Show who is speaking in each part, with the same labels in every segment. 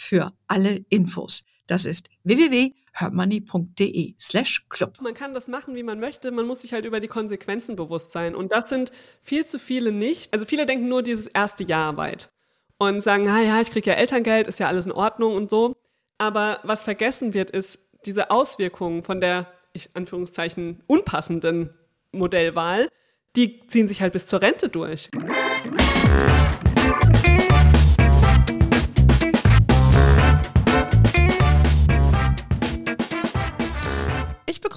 Speaker 1: für alle Infos. Das ist www.hermoney.de slash club.
Speaker 2: Man kann das machen, wie man möchte. Man muss sich halt über die Konsequenzen bewusst sein. Und das sind viel zu viele nicht. Also viele denken nur dieses erste Jahr weit und sagen, ah ja, ich kriege ja Elterngeld, ist ja alles in Ordnung und so. Aber was vergessen wird, ist diese Auswirkungen von der, ich Anführungszeichen, unpassenden Modellwahl, die ziehen sich halt bis zur Rente durch.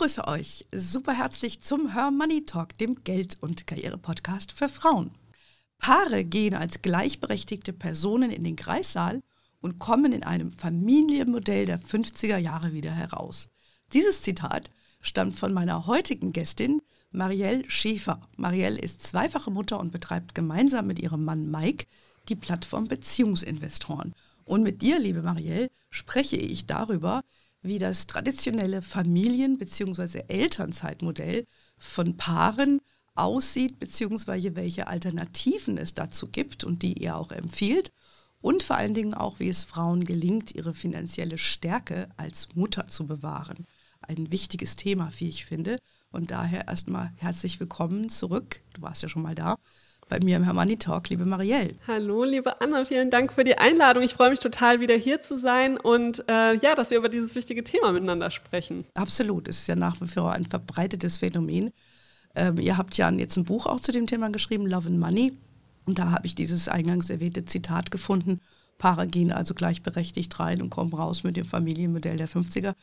Speaker 1: Begrüße euch super herzlich zum Her Money Talk, dem Geld- und Karriere-Podcast für Frauen. Paare gehen als gleichberechtigte Personen in den Kreissaal und kommen in einem Familienmodell der 50er Jahre wieder heraus. Dieses Zitat stammt von meiner heutigen Gästin Marielle Schäfer. Marielle ist zweifache Mutter und betreibt gemeinsam mit ihrem Mann Mike die Plattform Beziehungsinvestoren. Und mit dir, liebe Marielle, spreche ich darüber, wie das traditionelle Familien- bzw. Elternzeitmodell von Paaren aussieht, beziehungsweise welche Alternativen es dazu gibt und die ihr auch empfiehlt. Und vor allen Dingen auch, wie es Frauen gelingt, ihre finanzielle Stärke als Mutter zu bewahren. Ein wichtiges Thema, wie ich finde. Und daher erstmal herzlich willkommen zurück. Du warst ja schon mal da bei mir im Hermanni Talk, liebe Marielle.
Speaker 2: Hallo, liebe Anna, vielen Dank für die Einladung. Ich freue mich total, wieder hier zu sein und äh, ja, dass wir über dieses wichtige Thema miteinander sprechen.
Speaker 1: Absolut, es ist ja nach wie vor ein verbreitetes Phänomen. Ähm, ihr habt ja jetzt ein Buch auch zu dem Thema geschrieben, Love and Money. Und da habe ich dieses eingangs erwähnte Zitat gefunden. Paare gehen also gleichberechtigt rein und kommen raus mit dem Familienmodell der 50er.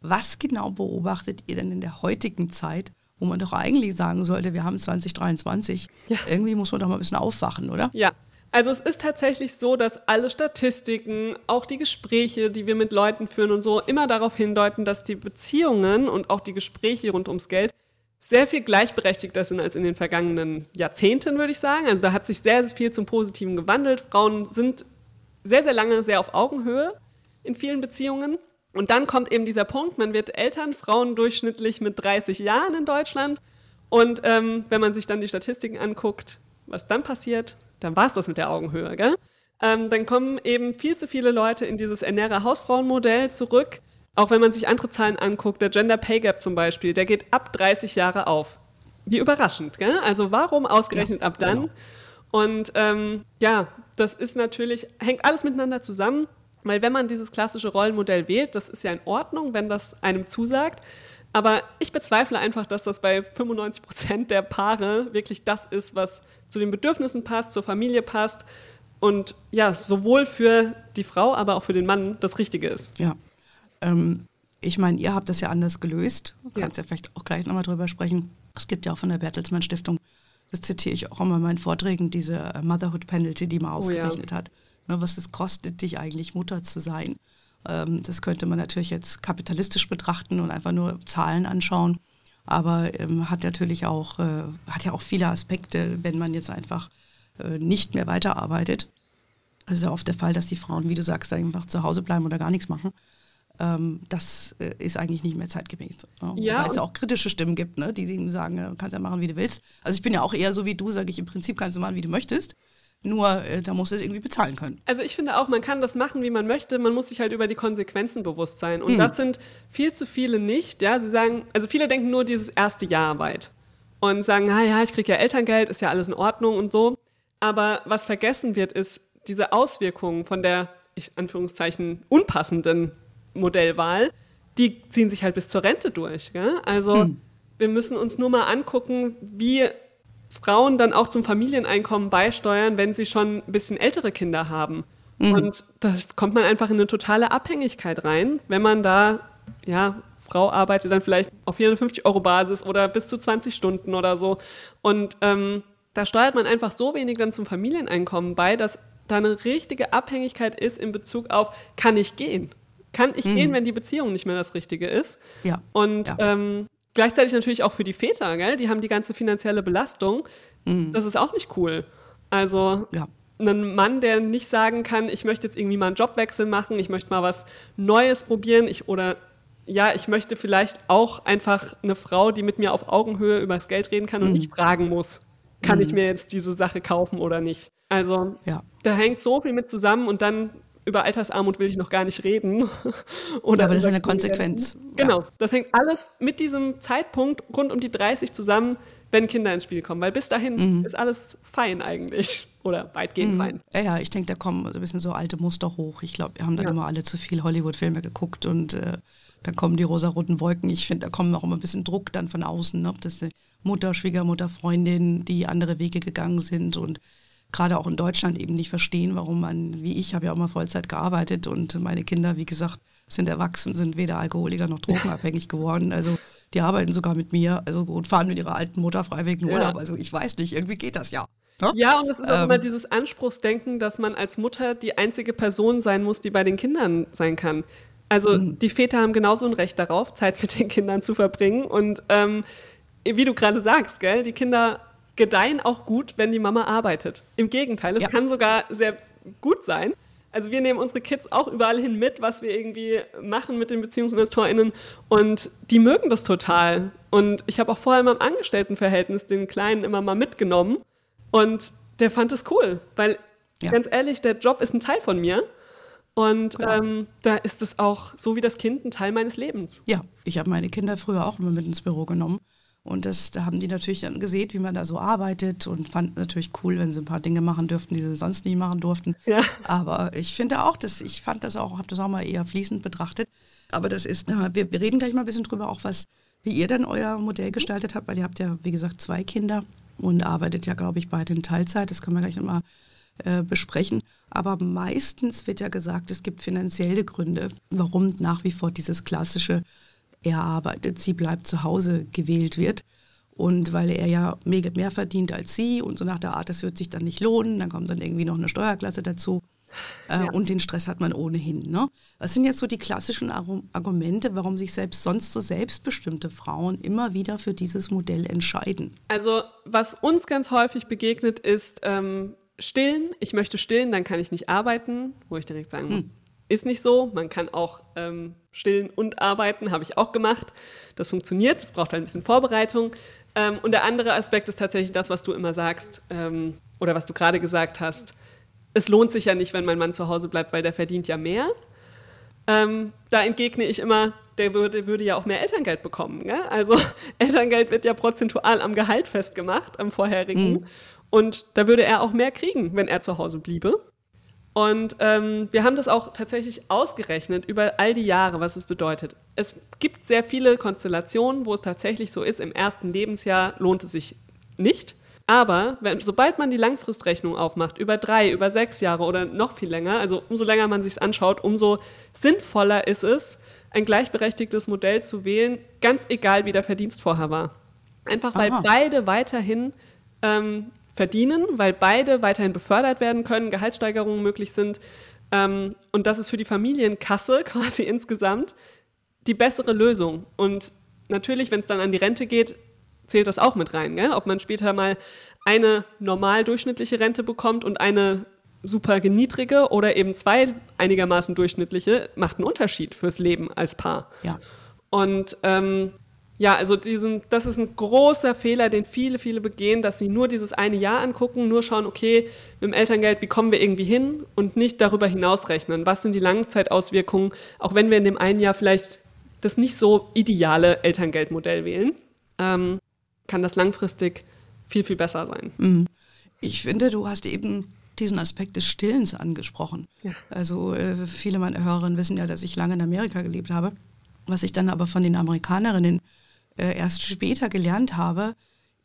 Speaker 1: Was genau beobachtet ihr denn in der heutigen Zeit wo man doch eigentlich sagen sollte, wir haben 2023. Ja. Irgendwie muss man doch mal ein bisschen aufwachen, oder?
Speaker 2: Ja. Also es ist tatsächlich so, dass alle Statistiken, auch die Gespräche, die wir mit Leuten führen und so, immer darauf hindeuten, dass die Beziehungen und auch die Gespräche rund ums Geld sehr viel gleichberechtigter sind als in den vergangenen Jahrzehnten, würde ich sagen. Also da hat sich sehr, sehr viel zum Positiven gewandelt. Frauen sind sehr, sehr lange sehr auf Augenhöhe in vielen Beziehungen. Und dann kommt eben dieser Punkt, man wird Eltern, Frauen durchschnittlich mit 30 Jahren in Deutschland. Und ähm, wenn man sich dann die Statistiken anguckt, was dann passiert, dann war es das mit der Augenhöhe. Gell? Ähm, dann kommen eben viel zu viele Leute in dieses ernähre Hausfrauenmodell zurück. Auch wenn man sich andere Zahlen anguckt, der Gender Pay Gap zum Beispiel, der geht ab 30 Jahre auf. Wie überraschend, gell? Also warum ausgerechnet ja, ab dann? Genau. Und ähm, ja, das ist natürlich, hängt alles miteinander zusammen. Weil wenn man dieses klassische Rollenmodell wählt, das ist ja in Ordnung, wenn das einem zusagt. Aber ich bezweifle einfach, dass das bei 95 Prozent der Paare wirklich das ist, was zu den Bedürfnissen passt, zur Familie passt und ja, sowohl für die Frau, aber auch für den Mann das Richtige ist.
Speaker 1: Ja. Ähm, ich meine, ihr habt das ja anders gelöst. Du kannst ja vielleicht auch gleich nochmal drüber sprechen. Es gibt ja auch von der Bertelsmann Stiftung, das zitiere ich auch immer in meinen Vorträgen, diese Motherhood Penalty, die man ausgerechnet oh ja. hat. Ne, was es kostet, dich eigentlich Mutter zu sein. Ähm, das könnte man natürlich jetzt kapitalistisch betrachten und einfach nur Zahlen anschauen. Aber ähm, hat natürlich auch, äh, hat ja auch viele Aspekte, wenn man jetzt einfach äh, nicht mehr weiterarbeitet. Es ist ja oft der Fall, dass die Frauen, wie du sagst, einfach zu Hause bleiben oder gar nichts machen. Ähm, das äh, ist eigentlich nicht mehr zeitgemäß. Ne? Ja, Weil es ja auch kritische Stimmen gibt, ne, die sagen, du kannst ja machen, wie du willst. Also ich bin ja auch eher so wie du, sage ich, im Prinzip kannst du machen, wie du möchtest. Nur äh, da muss es irgendwie bezahlen können.
Speaker 2: Also ich finde auch, man kann das machen, wie man möchte. Man muss sich halt über die Konsequenzen bewusst sein. Und hm. das sind viel zu viele nicht. Ja, sie sagen, also viele denken nur dieses erste Jahr weit und sagen, na ja, ich kriege ja Elterngeld, ist ja alles in Ordnung und so. Aber was vergessen wird, ist diese Auswirkungen von der, ich Anführungszeichen, unpassenden Modellwahl, die ziehen sich halt bis zur Rente durch. Gell? Also hm. wir müssen uns nur mal angucken, wie Frauen dann auch zum Familieneinkommen beisteuern, wenn sie schon ein bisschen ältere Kinder haben. Mhm. Und da kommt man einfach in eine totale Abhängigkeit rein, wenn man da, ja, Frau arbeitet dann vielleicht auf 450 Euro Basis oder bis zu 20 Stunden oder so. Und ähm, da steuert man einfach so wenig dann zum Familieneinkommen bei, dass da eine richtige Abhängigkeit ist in Bezug auf, kann ich gehen? Kann ich mhm. gehen, wenn die Beziehung nicht mehr das Richtige ist?
Speaker 1: Ja.
Speaker 2: Und
Speaker 1: ja.
Speaker 2: Ähm, gleichzeitig natürlich auch für die Väter, gell? die haben die ganze finanzielle Belastung. Mhm. Das ist auch nicht cool. Also
Speaker 1: ja.
Speaker 2: ein Mann, der nicht sagen kann, ich möchte jetzt irgendwie mal einen Jobwechsel machen, ich möchte mal was Neues probieren, ich, oder ja, ich möchte vielleicht auch einfach eine Frau, die mit mir auf Augenhöhe über das Geld reden kann und mhm. nicht fragen muss, kann mhm. ich mir jetzt diese Sache kaufen oder nicht. Also
Speaker 1: ja.
Speaker 2: da hängt so viel mit zusammen und dann über Altersarmut will ich noch gar nicht reden. Oder
Speaker 1: ja, aber das ist eine Konsequenz.
Speaker 2: Genau, das hängt alles mit diesem Zeitpunkt rund um die 30 zusammen, wenn Kinder ins Spiel kommen. Weil bis dahin mhm. ist alles fein eigentlich. Oder weitgehend mhm. fein.
Speaker 1: Ja, ja, ich denke, da kommen ein bisschen so alte Muster hoch. Ich glaube, wir haben dann ja. immer alle zu viel Hollywood-Filme geguckt und äh, dann kommen die rosaroten Wolken. Ich finde, da kommen auch immer ein bisschen Druck dann von außen, ne? ob das eine Mutter, Schwiegermutter, Freundin, die andere Wege gegangen sind und gerade auch in Deutschland eben nicht verstehen, warum man, wie ich, habe ja auch mal Vollzeit gearbeitet und meine Kinder, wie gesagt, sind erwachsen, sind weder Alkoholiker noch drogenabhängig geworden. Also die arbeiten sogar mit mir, also und fahren mit ihrer alten Mutter freiwillig in Urlaub. Ja. Also ich weiß nicht, irgendwie geht das ja.
Speaker 2: Ne? Ja, und es ist auch ähm, immer dieses Anspruchsdenken, dass man als Mutter die einzige Person sein muss, die bei den Kindern sein kann. Also mhm. die Väter haben genauso ein Recht darauf, Zeit mit den Kindern zu verbringen. Und ähm, wie du gerade sagst, gell, die Kinder gedeihen auch gut, wenn die Mama arbeitet. Im Gegenteil, es ja. kann sogar sehr gut sein. Also wir nehmen unsere Kids auch überall hin mit, was wir irgendwie machen mit den BeziehungsinvestorInnen und die mögen das total. Und ich habe auch vorher in meinem Angestelltenverhältnis den Kleinen immer mal mitgenommen und der fand es cool, weil ja. ganz ehrlich, der Job ist ein Teil von mir und genau. ähm, da ist es auch so wie das Kind ein Teil meines Lebens.
Speaker 1: Ja, ich habe meine Kinder früher auch immer mit ins Büro genommen. Und das, da haben die natürlich dann gesehen, wie man da so arbeitet und fand natürlich cool, wenn sie ein paar Dinge machen dürften, die sie sonst nicht machen durften.
Speaker 2: Ja.
Speaker 1: Aber ich finde auch, dass ich fand das auch, habe das auch mal eher fließend betrachtet. Aber das ist, wir, wir reden gleich mal ein bisschen drüber, auch was, wie ihr dann euer Modell gestaltet habt, weil ihr habt ja, wie gesagt, zwei Kinder und arbeitet ja, glaube ich, beide in Teilzeit. Das können wir gleich nochmal äh, besprechen. Aber meistens wird ja gesagt, es gibt finanzielle Gründe, warum nach wie vor dieses klassische er arbeitet, sie bleibt zu Hause gewählt wird. Und weil er ja mehr verdient als sie und so nach der Art, das wird sich dann nicht lohnen, dann kommt dann irgendwie noch eine Steuerklasse dazu. Äh, ja. Und den Stress hat man ohnehin. Ne? Was sind jetzt so die klassischen Argumente, warum sich selbst sonst so selbstbestimmte Frauen immer wieder für dieses Modell entscheiden?
Speaker 2: Also was uns ganz häufig begegnet ist ähm, Stillen. Ich möchte stillen, dann kann ich nicht arbeiten, wo ich direkt sagen muss, hm. Ist nicht so. Man kann auch ähm, stillen und arbeiten, habe ich auch gemacht. Das funktioniert, es braucht halt ein bisschen Vorbereitung. Ähm, und der andere Aspekt ist tatsächlich das, was du immer sagst ähm, oder was du gerade gesagt hast. Es lohnt sich ja nicht, wenn mein Mann zu Hause bleibt, weil der verdient ja mehr. Ähm, da entgegne ich immer, der würde, würde ja auch mehr Elterngeld bekommen. Gell? Also Elterngeld wird ja prozentual am Gehalt festgemacht, am vorherigen. Mhm. Und da würde er auch mehr kriegen, wenn er zu Hause bliebe. Und ähm, wir haben das auch tatsächlich ausgerechnet über all die Jahre, was es bedeutet. Es gibt sehr viele Konstellationen, wo es tatsächlich so ist, im ersten Lebensjahr lohnt es sich nicht. Aber wenn, sobald man die Langfristrechnung aufmacht, über drei, über sechs Jahre oder noch viel länger, also umso länger man sich anschaut, umso sinnvoller ist es, ein gleichberechtigtes Modell zu wählen, ganz egal wie der Verdienst vorher war. Einfach weil Aha. beide weiterhin ähm, verdienen, weil beide weiterhin befördert werden können, Gehaltssteigerungen möglich sind. Ähm, und das ist für die Familienkasse quasi insgesamt die bessere Lösung. Und natürlich, wenn es dann an die Rente geht, zählt das auch mit rein. Gell? Ob man später mal eine normal durchschnittliche Rente bekommt und eine super niedrige oder eben zwei einigermaßen durchschnittliche, macht einen Unterschied fürs Leben als Paar.
Speaker 1: Ja.
Speaker 2: Und ähm, ja, also diesen, das ist ein großer Fehler, den viele, viele begehen, dass sie nur dieses eine Jahr angucken, nur schauen, okay, mit dem Elterngeld, wie kommen wir irgendwie hin und nicht darüber hinaus rechnen. Was sind die Langzeitauswirkungen, auch wenn wir in dem einen Jahr vielleicht das nicht so ideale Elterngeldmodell wählen, ähm, kann das langfristig viel, viel besser sein.
Speaker 1: Mhm. Ich finde, du hast eben diesen Aspekt des Stillens angesprochen. Ja. Also äh, viele meiner Hörerinnen wissen ja, dass ich lange in Amerika gelebt habe. Was ich dann aber von den Amerikanerinnen äh, erst später gelernt habe,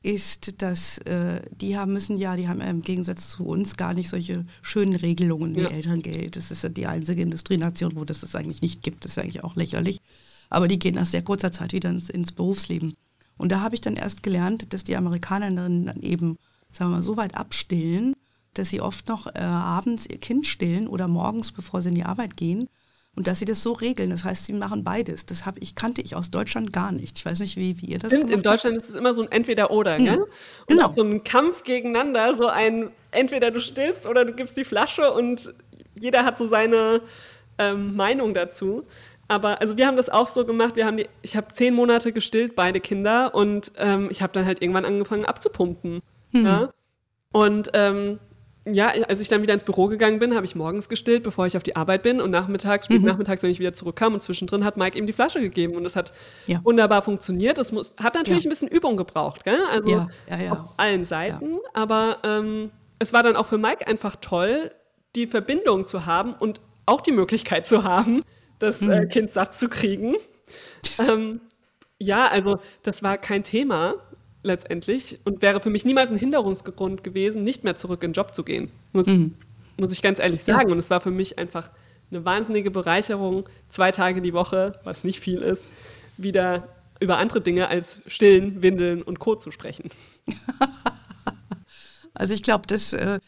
Speaker 1: ist, dass äh, die haben müssen ja, die haben im Gegensatz zu uns gar nicht solche schönen Regelungen wie ja. Elterngeld. Das ist ja die einzige Industrienation, wo das es eigentlich nicht gibt. Das ist eigentlich auch lächerlich. Aber die gehen nach sehr kurzer Zeit wieder ins, ins Berufsleben. Und da habe ich dann erst gelernt, dass die Amerikanerinnen dann eben, sagen wir mal, so weit abstillen, dass sie oft noch äh, abends ihr Kind stillen oder morgens, bevor sie in die Arbeit gehen. Und dass sie das so regeln. Das heißt, sie machen beides. Das hab ich, kannte ich aus Deutschland gar nicht. Ich weiß nicht, wie, wie ihr das
Speaker 2: Stimmt, in Deutschland ist es immer so ein Entweder-Oder, mhm. Und genau. so ein Kampf gegeneinander, so ein entweder du stillst oder du gibst die Flasche und jeder hat so seine ähm, Meinung dazu. Aber also wir haben das auch so gemacht. Wir haben die, ich habe zehn Monate gestillt, beide Kinder, und ähm, ich habe dann halt irgendwann angefangen abzupumpen. Mhm. Ja? Und ähm, ja, als ich dann wieder ins Büro gegangen bin, habe ich morgens gestillt, bevor ich auf die Arbeit bin und nachmittags, spät mhm. nachmittags, wenn ich wieder zurückkam und zwischendrin hat Mike ihm die Flasche gegeben und es hat ja. wunderbar funktioniert. Es muss, hat natürlich ja. ein bisschen Übung gebraucht, gell? also ja, auf allen Seiten, aber ähm, es war dann auch für Mike einfach toll, die Verbindung zu haben und auch die Möglichkeit zu haben, das äh, mhm. äh, Kind satt zu kriegen. ähm, ja, also das war kein Thema letztendlich und wäre für mich niemals ein Hinderungsgrund gewesen, nicht mehr zurück in den Job zu gehen. Muss, mhm. muss ich ganz ehrlich sagen. Ja. Und es war für mich einfach eine wahnsinnige Bereicherung, zwei Tage die Woche, was nicht viel ist, wieder über andere Dinge als Stillen, Windeln und Co. zu sprechen.
Speaker 1: Also ich glaube, äh, äh,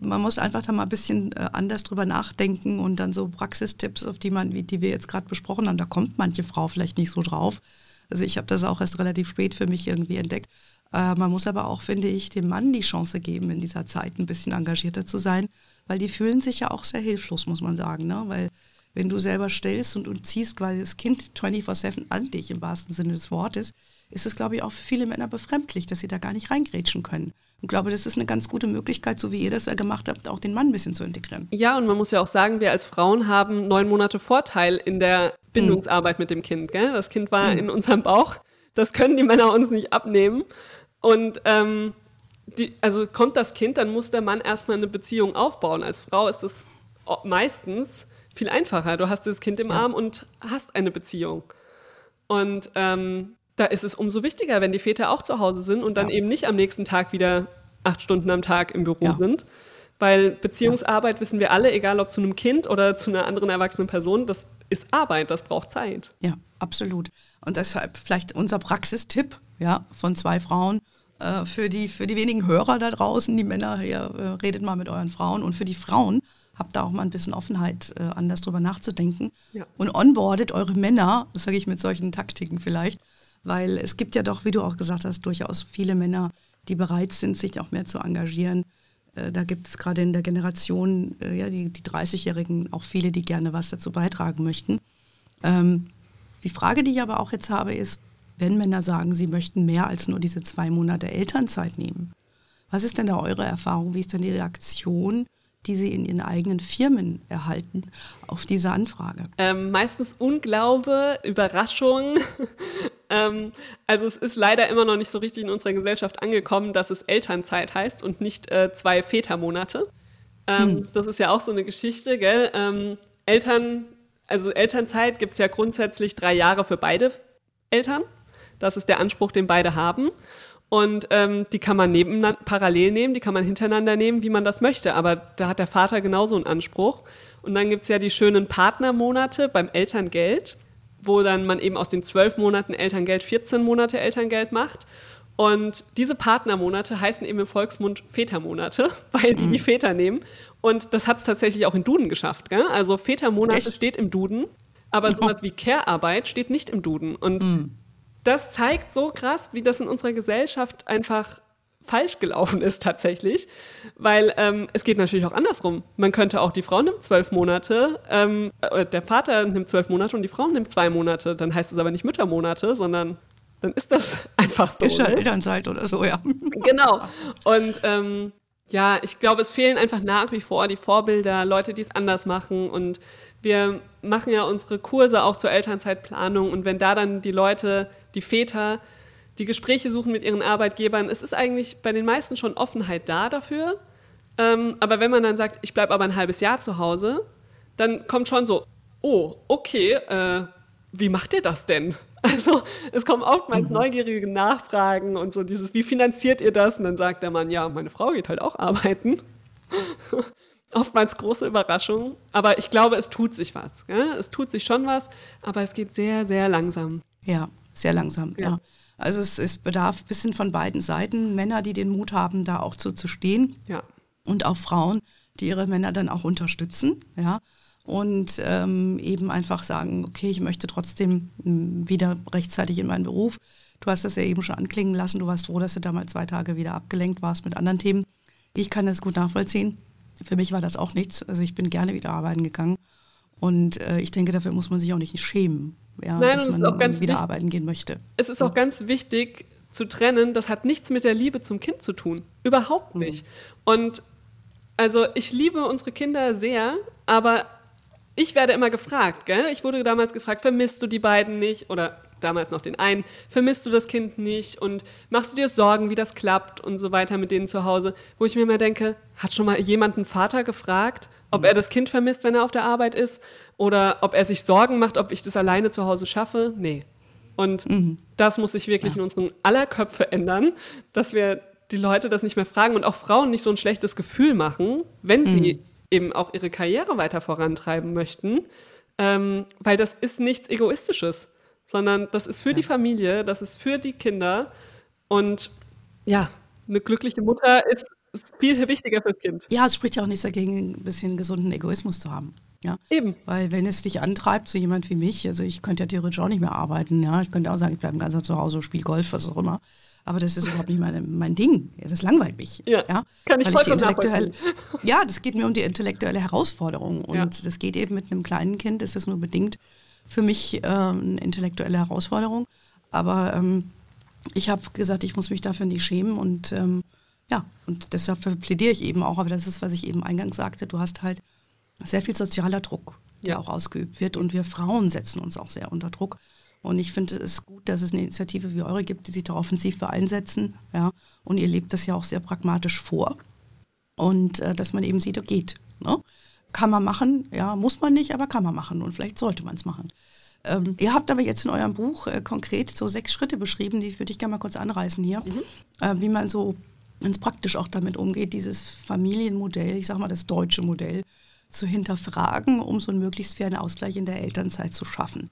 Speaker 1: man muss einfach da mal ein bisschen äh, anders drüber nachdenken und dann so Praxistipps, auf die man, wie die wir jetzt gerade besprochen haben, da kommt manche Frau vielleicht nicht so drauf. Also ich habe das auch erst relativ spät für mich irgendwie entdeckt. Äh, man muss aber auch, finde ich, dem Mann die Chance geben, in dieser Zeit ein bisschen engagierter zu sein, weil die fühlen sich ja auch sehr hilflos, muss man sagen. Ne? Weil wenn du selber stellst und, und ziehst quasi das Kind 24-7 an dich im wahrsten Sinne des Wortes, ist es, glaube ich, auch für viele Männer befremdlich, dass sie da gar nicht reingrätschen können. Und glaube, das ist eine ganz gute Möglichkeit, so wie ihr das ja gemacht habt, auch den Mann ein bisschen zu integrieren.
Speaker 2: Ja, und man muss ja auch sagen, wir als Frauen haben neun Monate Vorteil in der Bindungsarbeit mit dem Kind. Gell? Das Kind war mhm. in unserem Bauch. Das können die Männer uns nicht abnehmen. Und ähm, die, also kommt das Kind, dann muss der Mann erstmal eine Beziehung aufbauen. Als Frau ist es meistens viel einfacher. Du hast das Kind im ja. Arm und hast eine Beziehung. Und ähm, da ist es umso wichtiger, wenn die Väter auch zu Hause sind und dann ja. eben nicht am nächsten Tag wieder acht Stunden am Tag im Büro ja. sind. Weil Beziehungsarbeit wissen wir alle, egal ob zu einem Kind oder zu einer anderen erwachsenen Person, das ist Arbeit, das braucht Zeit.
Speaker 1: Ja, absolut. Und deshalb vielleicht unser Praxistipp ja, von zwei Frauen. Äh, für, die, für die wenigen Hörer da draußen, die Männer, hier, äh, redet mal mit euren Frauen. Und für die Frauen, habt da auch mal ein bisschen Offenheit, äh, anders drüber nachzudenken. Ja. Und onboardet eure Männer, das sage ich mit solchen Taktiken vielleicht, weil es gibt ja doch, wie du auch gesagt hast, durchaus viele Männer, die bereit sind, sich auch mehr zu engagieren. Äh, da gibt es gerade in der Generation, äh, ja, die, die 30-Jährigen, auch viele, die gerne was dazu beitragen möchten. Ähm, die Frage, die ich aber auch jetzt habe, ist, wenn Männer sagen, sie möchten mehr als nur diese zwei Monate Elternzeit nehmen, was ist denn da eure Erfahrung? Wie ist denn die Reaktion die sie in ihren eigenen Firmen erhalten auf diese Anfrage?
Speaker 2: Ähm, meistens Unglaube, Überraschung. ähm, also es ist leider immer noch nicht so richtig in unserer Gesellschaft angekommen, dass es Elternzeit heißt und nicht äh, zwei Vätermonate. Ähm, hm. Das ist ja auch so eine Geschichte, gell? Ähm, Eltern, also Elternzeit gibt es ja grundsätzlich drei Jahre für beide Eltern. Das ist der Anspruch, den beide haben. Und ähm, die kann man neben, parallel nehmen, die kann man hintereinander nehmen, wie man das möchte. Aber da hat der Vater genauso einen Anspruch. Und dann gibt es ja die schönen Partnermonate beim Elterngeld, wo dann man eben aus den zwölf Monaten Elterngeld 14 Monate Elterngeld macht. Und diese Partnermonate heißen eben im Volksmund Vätermonate, weil die mhm. die Väter nehmen. Und das hat es tatsächlich auch in Duden geschafft. Gell? Also Vätermonate Echt? steht im Duden, aber sowas wie Care-Arbeit steht nicht im Duden. Und mhm das zeigt so krass, wie das in unserer Gesellschaft einfach falsch gelaufen ist tatsächlich, weil ähm, es geht natürlich auch andersrum. Man könnte auch, die Frau nimmt zwölf Monate, ähm, der Vater nimmt zwölf Monate und die Frau nimmt zwei Monate. Dann heißt es aber nicht Müttermonate, sondern dann ist das einfach so.
Speaker 1: Ist ja ne? Elternzeit oder so, ja.
Speaker 2: Genau. Und ähm, ja, ich glaube, es fehlen einfach nach wie vor die Vorbilder, Leute, die es anders machen. Und wir machen ja unsere Kurse auch zur Elternzeitplanung. Und wenn da dann die Leute, die Väter, die Gespräche suchen mit ihren Arbeitgebern, es ist eigentlich bei den meisten schon Offenheit da dafür. Ähm, aber wenn man dann sagt, ich bleibe aber ein halbes Jahr zu Hause, dann kommt schon so, oh, okay, äh, wie macht ihr das denn? Also es kommen oftmals mhm. neugierige Nachfragen und so dieses, wie finanziert ihr das? Und dann sagt der Mann, ja, meine Frau geht halt auch arbeiten. oftmals große Überraschung, aber ich glaube, es tut sich was. Ja? Es tut sich schon was, aber es geht sehr, sehr langsam.
Speaker 1: Ja, sehr langsam, ja. ja. Also es, es bedarf ein bisschen von beiden Seiten, Männer, die den Mut haben, da auch zu, zu stehen.
Speaker 2: Ja.
Speaker 1: und auch Frauen, die ihre Männer dann auch unterstützen, ja, und ähm, eben einfach sagen, okay, ich möchte trotzdem hm, wieder rechtzeitig in meinen Beruf. Du hast das ja eben schon anklingen lassen, du warst froh, dass du damals zwei Tage wieder abgelenkt warst mit anderen Themen. Ich kann das gut nachvollziehen. Für mich war das auch nichts. Also ich bin gerne wieder arbeiten gegangen. Und äh, ich denke, dafür muss man sich auch nicht schämen, ja,
Speaker 2: Nein,
Speaker 1: dass man wieder
Speaker 2: wichtig-
Speaker 1: arbeiten gehen möchte.
Speaker 2: Es ist auch ganz wichtig zu trennen, das hat nichts mit der Liebe zum Kind zu tun. Überhaupt nicht. Und also ich liebe unsere Kinder sehr, aber ich werde immer gefragt, gell? Ich wurde damals gefragt, vermisst du die beiden nicht? Oder damals noch den einen, vermisst du das Kind nicht? Und machst du dir Sorgen, wie das klappt und so weiter mit denen zu Hause? Wo ich mir immer denke, hat schon mal jemand einen Vater gefragt, ob er das Kind vermisst, wenn er auf der Arbeit ist? Oder ob er sich Sorgen macht, ob ich das alleine zu Hause schaffe? Nee. Und das muss sich wirklich in unseren aller Köpfe ändern, dass wir die Leute das nicht mehr fragen und auch Frauen nicht so ein schlechtes Gefühl machen, wenn sie eben auch ihre Karriere weiter vorantreiben möchten, ähm, weil das ist nichts Egoistisches, sondern das ist für die Familie, das ist für die Kinder und ja, eine glückliche Mutter ist, ist viel wichtiger fürs Kind.
Speaker 1: Ja, es spricht ja auch nichts dagegen, ein bisschen gesunden Egoismus zu haben. Ja.
Speaker 2: Eben.
Speaker 1: Weil wenn es dich antreibt, so jemand wie mich, also ich könnte ja theoretisch auch nicht mehr arbeiten, ja. Ich könnte auch sagen, ich bleibe ganz zu Hause, spiele Golf, was auch immer. Aber das ist überhaupt nicht meine, mein Ding. Ja, das langweilt mich.
Speaker 2: Ja, kann ich
Speaker 1: Weil die
Speaker 2: vollkommen
Speaker 1: intellektuell, Ja, das geht mir um die intellektuelle Herausforderung. Und
Speaker 2: Ja.
Speaker 1: das geht eben mit einem kleinen Kind, ist das nur bedingt für mich ähm, eine intellektuelle Herausforderung. Aber ähm, ich habe gesagt, ich muss mich dafür nicht schämen und ähm, ja, und deshalb plädiere ich eben auch, aber das ist, was ich eben eingangs sagte, du hast halt sehr viel sozialer Druck, der
Speaker 2: Ja.
Speaker 1: auch ausgeübt wird und wir Frauen setzen uns auch sehr unter Druck. Und ich finde es gut, dass es eine Initiative wie eure gibt, die sich da offensiv für einsetzen. Ja? Und ihr lebt das ja auch sehr pragmatisch vor. Und äh, dass man eben sieht, oh, geht. Ne? Kann man machen, ja, muss man nicht, aber kann man machen und vielleicht sollte man es machen. Ähm, ihr habt aber jetzt in eurem Buch äh, konkret so sechs Schritte beschrieben, die würde ich gerne mal kurz anreißen hier, äh, wie man so ganz praktisch auch damit umgeht, dieses Familienmodell, ich sag mal das deutsche Modell, zu hinterfragen, um so einen möglichst fairen Ausgleich in der Elternzeit zu schaffen.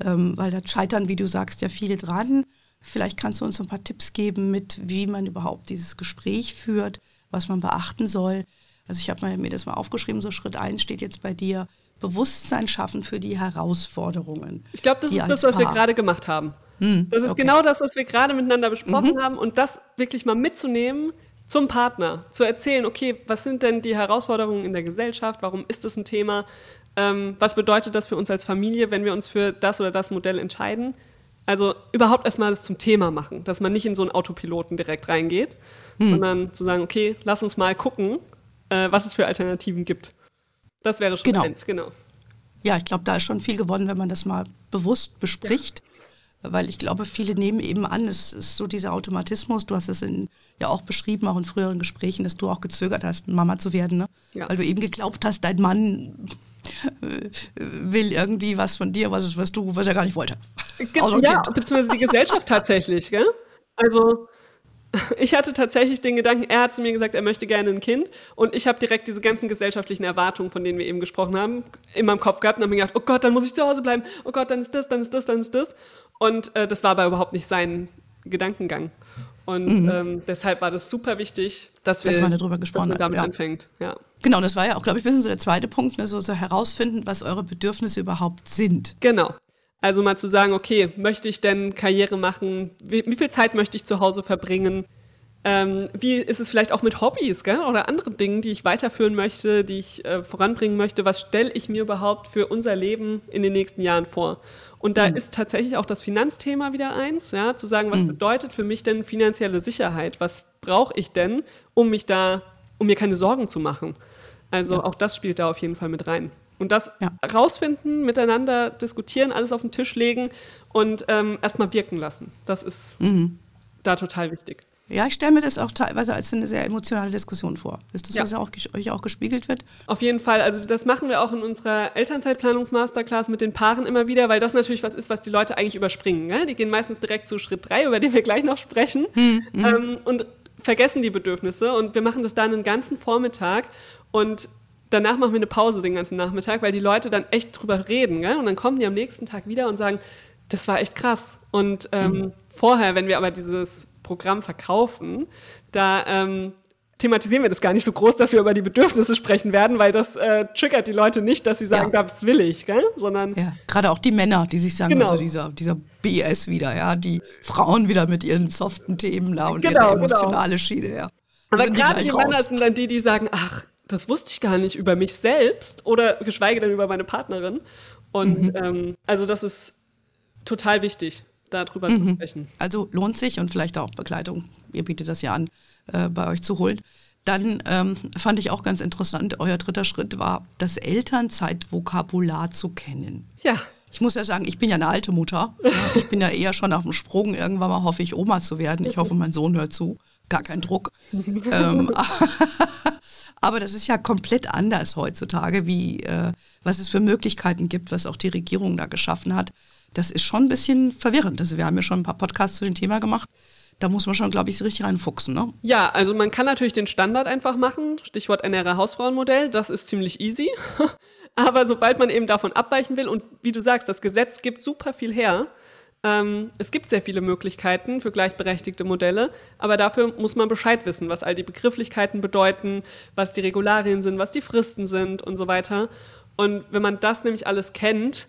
Speaker 1: Ähm, weil da scheitern, wie du sagst, ja viele dran. Vielleicht kannst du uns ein paar Tipps geben mit, wie man überhaupt dieses Gespräch führt, was man beachten soll. Also ich habe mir das mal aufgeschrieben, so Schritt eins steht jetzt bei dir, Bewusstsein schaffen für die Herausforderungen.
Speaker 2: Ich glaube, das ist das, was wir gerade gemacht haben. das ist
Speaker 1: okay.
Speaker 2: genau das, was wir gerade miteinander besprochen haben und das wirklich mal mitzunehmen zum Partner, zu erzählen, okay, was sind denn die Herausforderungen in der Gesellschaft, warum ist das ein Thema, ähm, was bedeutet das für uns als Familie, wenn wir uns für das oder das Modell entscheiden. Also überhaupt erstmal das zum Thema machen, dass man nicht in so einen Autopiloten direkt reingeht, sondern zu sagen, okay, lass uns mal gucken, äh, was es für Alternativen gibt. Das wäre Schritt
Speaker 1: Genau.
Speaker 2: eins, genau.
Speaker 1: Ja, ich glaube, da ist schon viel gewonnen, wenn man das mal bewusst bespricht. Weil ich glaube, viele nehmen eben an, es ist so dieser Automatismus, du hast es in, ja auch beschrieben, auch in früheren Gesprächen, dass du auch gezögert hast, Mama zu werden, ne?
Speaker 2: Ja.
Speaker 1: weil du eben geglaubt hast, dein Mann äh, will irgendwie was von dir, was, was du, was er gar nicht wollte. Ein
Speaker 2: ja,
Speaker 1: Kind.
Speaker 2: beziehungsweise die Gesellschaft tatsächlich, gell? Also ich hatte tatsächlich den Gedanken, er hat zu mir gesagt, er möchte gerne ein Kind und ich habe direkt diese ganzen gesellschaftlichen Erwartungen, von denen wir eben gesprochen haben, in meinem Kopf gehabt und habe mir gedacht, oh Gott, dann muss ich zu Hause bleiben, oh Gott, dann ist das, dann ist das, dann ist das. Und äh, das war aber überhaupt nicht sein Gedankengang. Und ähm, deshalb war das super wichtig, dass wir
Speaker 1: Mhm. Dass man darüber gesprochen
Speaker 2: dass man
Speaker 1: hat,
Speaker 2: damit
Speaker 1: ja.
Speaker 2: anfängt. Ja.
Speaker 1: Genau, das war ja auch, glaube ich, ein bisschen so der zweite Punkt, ne? so, so herausfinden, was eure Bedürfnisse überhaupt sind.
Speaker 2: Genau. Also mal zu sagen, okay, möchte ich denn Karriere machen? Wie, wie viel Zeit möchte ich zu Hause verbringen? Ähm, wie ist es vielleicht auch mit Hobbys gell? oder anderen Dingen, die ich weiterführen möchte, die ich äh, voranbringen möchte? Was stelle ich mir überhaupt für unser Leben in den nächsten Jahren vor? Und da ist tatsächlich auch das Finanzthema wieder eins, ja, zu sagen, was bedeutet für mich denn finanzielle Sicherheit? Was brauche ich denn, um mich da, um mir keine Sorgen zu machen? Also auch das spielt da auf jeden Fall mit rein. Und das
Speaker 1: Ja.
Speaker 2: rausfinden, miteinander diskutieren, alles auf den Tisch legen und ähm, erstmal wirken lassen. Das ist da total wichtig.
Speaker 1: Ja, ich stelle mir das auch teilweise als eine sehr emotionale Diskussion vor. Ist das,
Speaker 2: Ja.
Speaker 1: was ja auch, euch auch gespiegelt wird?
Speaker 2: Auf jeden Fall. Also das machen wir auch in unserer Elternzeitplanungs-Masterclass mit den Paaren immer wieder, weil das natürlich was ist, was die Leute eigentlich überspringen. Gell? Die gehen meistens direkt zu Schritt drei, über den wir gleich noch sprechen, ähm, und vergessen die Bedürfnisse. Und wir machen das dann einen ganzen Vormittag und danach machen wir eine Pause den ganzen Nachmittag, weil die Leute dann echt drüber reden. Gell? Und dann kommen die am nächsten Tag wieder und sagen, das war echt krass. Und ähm, vorher, wenn wir aber dieses Programm verkaufen, da ähm, thematisieren wir das gar nicht so groß, dass wir über die Bedürfnisse sprechen werden, weil das äh, triggert die Leute nicht, dass sie sagen, ja. das will ich, gell? sondern
Speaker 1: ja, gerade auch die Männer, die sich sagen, genau. also dieser, dieser BS wieder, ja, die Frauen wieder mit ihren soften Themen da und genau, ihre genau. emotionale genau. Schiene, ja.
Speaker 2: Aber gerade die, die Männer sind dann die, die sagen, ach, das wusste ich gar nicht über mich selbst oder geschweige denn über meine Partnerin. Und mhm. ähm, also das ist total wichtig, darüber mhm. zu sprechen.
Speaker 1: Also lohnt sich und vielleicht auch Begleitung. Ihr bietet das ja an, äh, bei euch zu holen. Dann ähm, fand ich auch ganz interessant, euer dritter Schritt war, das Elternzeitvokabular zu kennen.
Speaker 2: Ja.
Speaker 1: Ich muss ja sagen, ich bin ja eine alte Mutter. Ich bin ja eher schon auf dem Sprung. Irgendwann mal hoffe ich, Oma zu werden. Ich hoffe, mein Sohn hört zu. Gar kein Druck. ähm, aber das ist ja komplett anders heutzutage, wie äh, was es für Möglichkeiten gibt, was auch die Regierung da geschaffen hat. Das ist schon ein bisschen verwirrend. Also wir haben ja schon ein paar Podcasts zu dem Thema gemacht da muss man schon, glaube ich, richtig reinfuchsen. Ne?
Speaker 2: Ja, also man kann natürlich den Standard einfach machen, Stichwort NRA Hausfrauenmodell, das ist ziemlich easy. Aber sobald man eben davon abweichen will und wie du sagst, das Gesetz gibt super viel her, ähm, es gibt sehr viele Möglichkeiten für gleichberechtigte Modelle, aber dafür muss man Bescheid wissen, was all die Begrifflichkeiten bedeuten, was die Regularien sind, was die Fristen sind und so weiter. Und wenn man das nämlich alles kennt,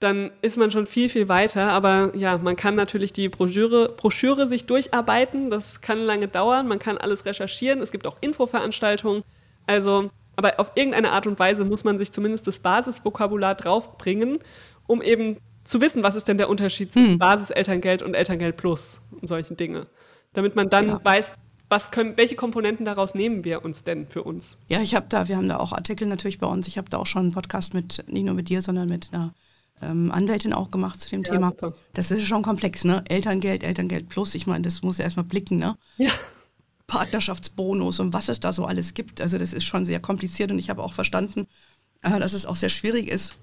Speaker 2: dann ist man schon viel, viel weiter. Aber ja, man kann natürlich die Broschüre, Broschüre sich durcharbeiten. Das kann lange dauern. Man kann alles recherchieren. Es gibt auch Infoveranstaltungen. Also, aber auf irgendeine Art und Weise muss man sich zumindest das Basisvokabular draufbringen, um eben zu wissen, was ist denn der Unterschied zwischen hm. Basiselterngeld und Elterngeld Plus und solchen Dinge. Damit man dann ja. weiß, was können, welche Komponenten daraus nehmen wir uns denn für uns?
Speaker 1: Ja, ich habe da, wir haben da auch Artikel natürlich bei uns. Ich habe da auch schon einen Podcast mit, nicht nur mit dir, sondern mit einer ähm, Anwältin auch gemacht zu dem ja, Thema. Super. Das ist schon komplex, ne? Elterngeld, Elterngeld plus, ich meine, das muss ja erstmal blicken, ne?
Speaker 2: Ja.
Speaker 1: Partnerschaftsbonus und was es da so alles gibt. Also das ist schon sehr kompliziert und ich habe auch verstanden, äh, dass es auch sehr schwierig ist,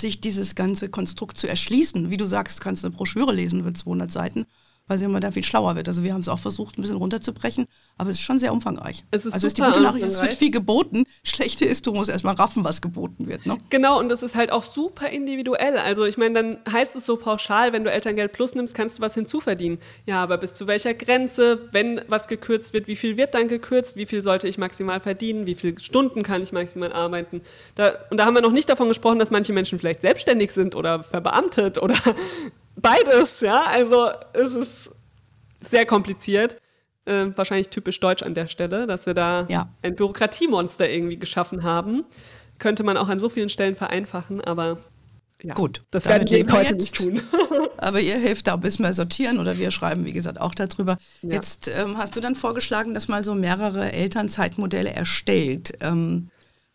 Speaker 1: sich dieses ganze Konstrukt zu erschließen. Wie du sagst, du kannst eine Broschüre lesen mit 200 Seiten weil sie immer da viel schlauer wird. Also wir haben es auch versucht, ein bisschen runterzubrechen, aber es ist schon sehr umfangreich.
Speaker 2: Es ist
Speaker 1: also ist die gute Nachricht, es wird viel geboten. Schlechte ist, du musst erstmal raffen, was geboten wird. Ne?
Speaker 2: Genau, und das ist halt auch super individuell. Also ich meine, dann heißt es so pauschal, wenn du Elterngeld Plus nimmst, kannst du was hinzuverdienen. Ja, aber bis zu welcher Grenze, wenn was gekürzt wird, wie viel wird dann gekürzt, wie viel sollte ich maximal verdienen, wie viele Stunden kann ich maximal arbeiten. Da, und da haben wir noch nicht davon gesprochen, dass manche Menschen vielleicht selbstständig sind oder verbeamtet oder beides, ja. Also es ist sehr kompliziert. Äh, wahrscheinlich typisch deutsch an der Stelle, dass wir da ja. ein Bürokratiemonster irgendwie geschaffen haben. Könnte man auch an so vielen Stellen vereinfachen, aber ja,
Speaker 1: Gut,
Speaker 2: das werden wir heute jetzt. nicht tun.
Speaker 1: aber ihr helft da ein bisschen mehr sortieren oder wir schreiben, wie gesagt, auch darüber. Ja. Jetzt ähm, hast du dann vorgeschlagen, dass mal so mehrere Elternzeitmodelle erstellt. Ähm,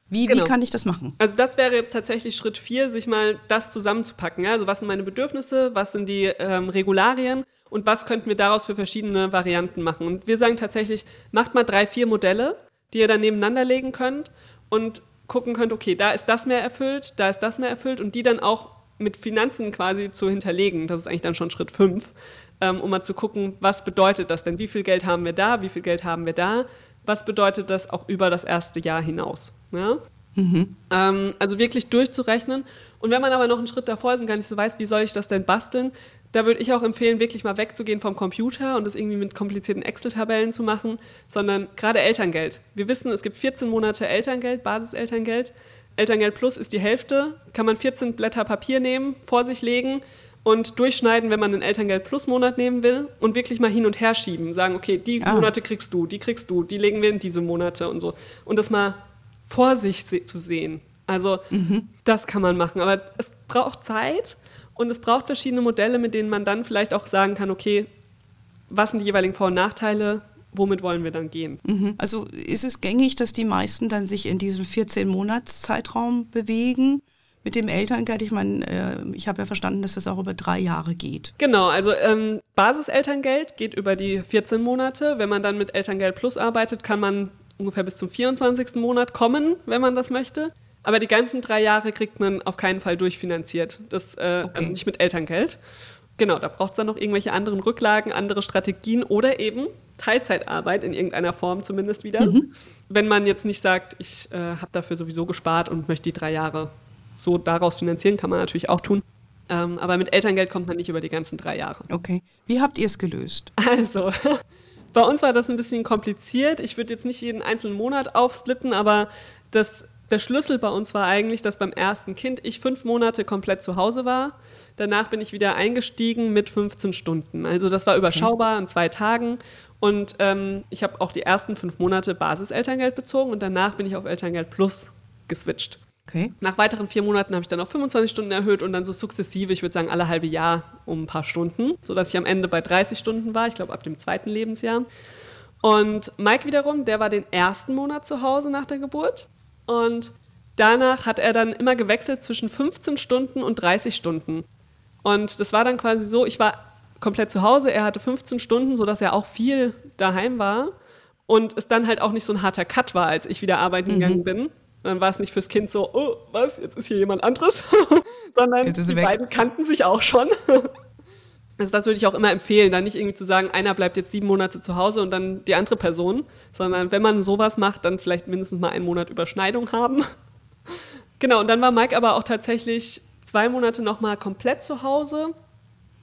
Speaker 1: wie, genau. wie kann ich das machen?
Speaker 2: Also das wäre jetzt tatsächlich Schritt vier, sich mal das zusammenzupacken. Ja? Also was sind meine Bedürfnisse, was sind die ähm, Regularien und was könnten wir daraus für verschiedene Varianten machen. Und wir sagen tatsächlich, macht mal drei, vier Modelle, die ihr dann nebeneinander legen könnt und gucken könnt, okay, da ist das mehr erfüllt, da ist das mehr erfüllt und die dann auch mit Finanzen quasi zu hinterlegen. Das ist eigentlich dann schon Schritt fünf, ähm, um mal zu gucken, was bedeutet das denn? Wie viel Geld haben wir da? Wie viel Geld haben wir da? Was bedeutet das auch über das erste Jahr hinaus. Ja? Mhm. Ähm, also wirklich durchzurechnen. Und wenn man aber noch einen Schritt davor ist und gar nicht so weiß, wie soll ich das denn basteln, da würde ich auch empfehlen, wirklich mal wegzugehen vom Computer und das irgendwie mit komplizierten Excel-Tabellen zu machen, sondern gerade Elterngeld. Wir wissen, es gibt 14 Monate Elterngeld, Basiselterngeld. Elterngeld Plus ist die Hälfte. Kann man 14 Blätter Papier nehmen, vor sich legen und durchschneiden, wenn man einen Elterngeld Plus Monat nehmen will und wirklich mal hin und her schieben. Sagen, okay, die ah. Monate kriegst du, die kriegst du, die legen wir in diese Monate und so. Und das mal vor sich se zu sehen. Also mhm. das kann man machen. Aber es braucht Zeit und es braucht verschiedene Modelle, mit denen man dann vielleicht auch sagen kann, okay, was sind die jeweiligen Vor- und Nachteile? Womit wollen wir dann gehen?
Speaker 1: Mhm. Also ist es gängig, dass die meisten dann sich in diesem 14-Monats-Zeitraum bewegen? Mit dem Elterngeld? Ich meine, äh, ich habe ja verstanden, dass das auch über drei Jahre geht.
Speaker 2: Genau, also ähm, Basiselterngeld geht über die 14 Monate. Wenn man dann mit Elterngeld Plus arbeitet, kann man ungefähr bis zum 24. Monat kommen, wenn man das möchte. Aber die ganzen drei Jahre kriegt man auf keinen Fall durchfinanziert. Das, äh, okay. also nicht mit Elterngeld. Genau, da braucht es dann noch irgendwelche anderen Rücklagen, andere Strategien oder eben Teilzeitarbeit in irgendeiner Form zumindest wieder. Mhm. Wenn man jetzt nicht sagt, ich äh, habe dafür sowieso gespart und möchte die drei Jahre so daraus finanzieren, kann man natürlich auch tun. Ähm, aber mit Elterngeld kommt man nicht über die ganzen drei Jahre.
Speaker 1: Okay. Wie habt ihr es gelöst?
Speaker 2: Also, Bei uns war das ein bisschen kompliziert. Ich würde jetzt nicht jeden einzelnen Monat aufsplitten, aber das, der Schlüssel bei uns war eigentlich, dass beim ersten Kind ich fünf Monate komplett zu Hause war. Danach bin ich wieder eingestiegen mit 15 Stunden. Also das war überschaubar in zwei Tagen. Und ähm, ich habe auch die ersten fünf Monate Basiselterngeld bezogen und danach bin ich auf Elterngeld Plus geswitcht.
Speaker 1: Okay.
Speaker 2: Nach weiteren vier Monaten habe ich dann auf 25 Stunden erhöht und dann so sukzessive, ich würde sagen alle halbe Jahr um ein paar Stunden, sodass ich am Ende bei 30 Stunden war, ich glaube ab dem zweiten Lebensjahr. Und Mike wiederum, der war den ersten Monat zu Hause nach der Geburt und danach hat er dann immer gewechselt zwischen 15 Stunden und 30 Stunden. Und das war dann quasi so, ich war komplett zu Hause, er hatte 15 Stunden, sodass er auch viel daheim war und es dann halt auch nicht so ein harter Cut war, als ich wieder arbeiten mhm. gegangen bin. Dann war es nicht fürs Kind so, oh, was, jetzt ist hier jemand anderes, sondern die weg. beiden kannten sich auch schon. Also das würde ich auch immer empfehlen, da nicht irgendwie zu sagen, einer bleibt jetzt sieben Monate zu Hause und dann die andere Person, sondern wenn man sowas macht, dann vielleicht mindestens mal einen Monat Überschneidung haben. Genau, und dann war Mike aber auch tatsächlich zwei Monate nochmal komplett zu Hause,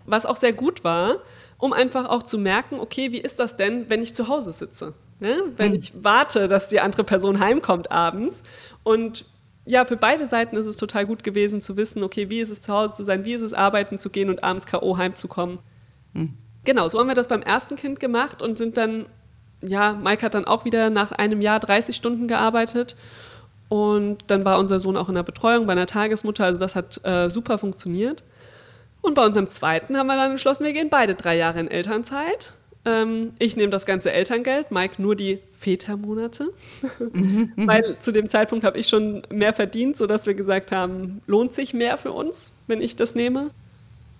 Speaker 2: was auch sehr gut war, um einfach auch zu merken, okay, wie ist das denn, wenn ich zu Hause sitze? Ne? Wenn hm. ich warte, dass die andere Person heimkommt abends. Und ja, für beide Seiten ist es total gut gewesen zu wissen, okay, wie ist es zu Hause zu sein, wie ist es arbeiten zu gehen und abends K.O. heimzukommen. Hm. Genau, so haben wir das beim ersten Kind gemacht und sind dann, ja, Mike hat dann auch wieder nach einem Jahr 30 Stunden gearbeitet. Und dann war unser Sohn auch in der Betreuung bei einer Tagesmutter, also das hat äh, super funktioniert. Und bei unserem zweiten haben wir dann entschlossen, wir gehen beide drei Jahre in Elternzeit. Ähm, ich nehme das ganze Elterngeld, Mike nur die Vätermonate. Mhm, Weil zu dem Zeitpunkt habe ich schon mehr verdient, sodass wir gesagt haben, lohnt sich mehr für uns, wenn ich das nehme.